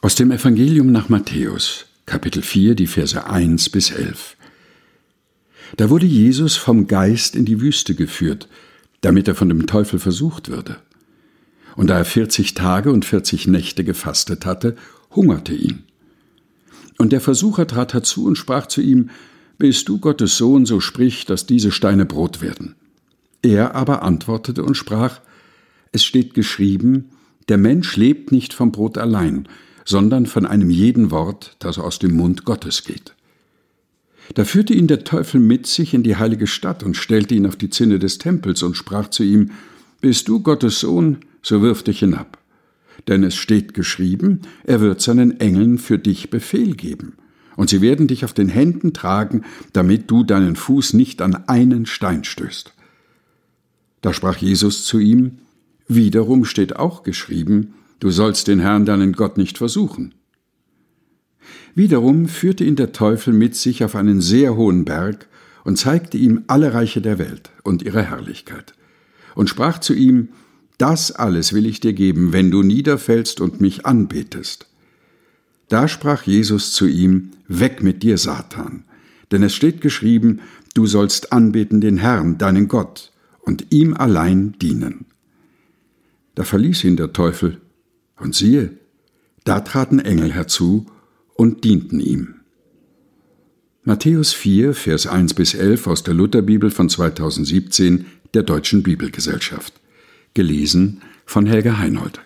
Aus dem Evangelium nach Matthäus, Kapitel 4, die Verse 1 bis 11. Da wurde Jesus vom Geist in die Wüste geführt, damit er von dem Teufel versucht würde. Und da er vierzig Tage und vierzig Nächte gefastet hatte, hungerte ihn. Und der Versucher trat herzu und sprach zu ihm, Bist du Gottes Sohn, so sprich, dass diese Steine Brot werden. Er aber antwortete und sprach, Es steht geschrieben, der Mensch lebt nicht vom Brot allein, sondern von einem jeden Wort, das aus dem Mund Gottes geht. Da führte ihn der Teufel mit sich in die heilige Stadt und stellte ihn auf die Zinne des Tempels und sprach zu ihm, Bist du Gottes Sohn, so wirf dich hinab. Denn es steht geschrieben, er wird seinen Engeln für dich Befehl geben, und sie werden dich auf den Händen tragen, damit du deinen Fuß nicht an einen Stein stößt. Da sprach Jesus zu ihm, Wiederum steht auch geschrieben, Du sollst den Herrn deinen Gott nicht versuchen. Wiederum führte ihn der Teufel mit sich auf einen sehr hohen Berg und zeigte ihm alle Reiche der Welt und ihre Herrlichkeit, und sprach zu ihm, Das alles will ich dir geben, wenn du niederfällst und mich anbetest. Da sprach Jesus zu ihm, Weg mit dir, Satan, denn es steht geschrieben, du sollst anbeten den Herrn, deinen Gott, und ihm allein dienen. Da verließ ihn der Teufel, und siehe, da traten Engel herzu und dienten ihm. Matthäus 4, Vers 1 bis 11 aus der Lutherbibel von 2017 der Deutschen Bibelgesellschaft. Gelesen von Helga Heinold.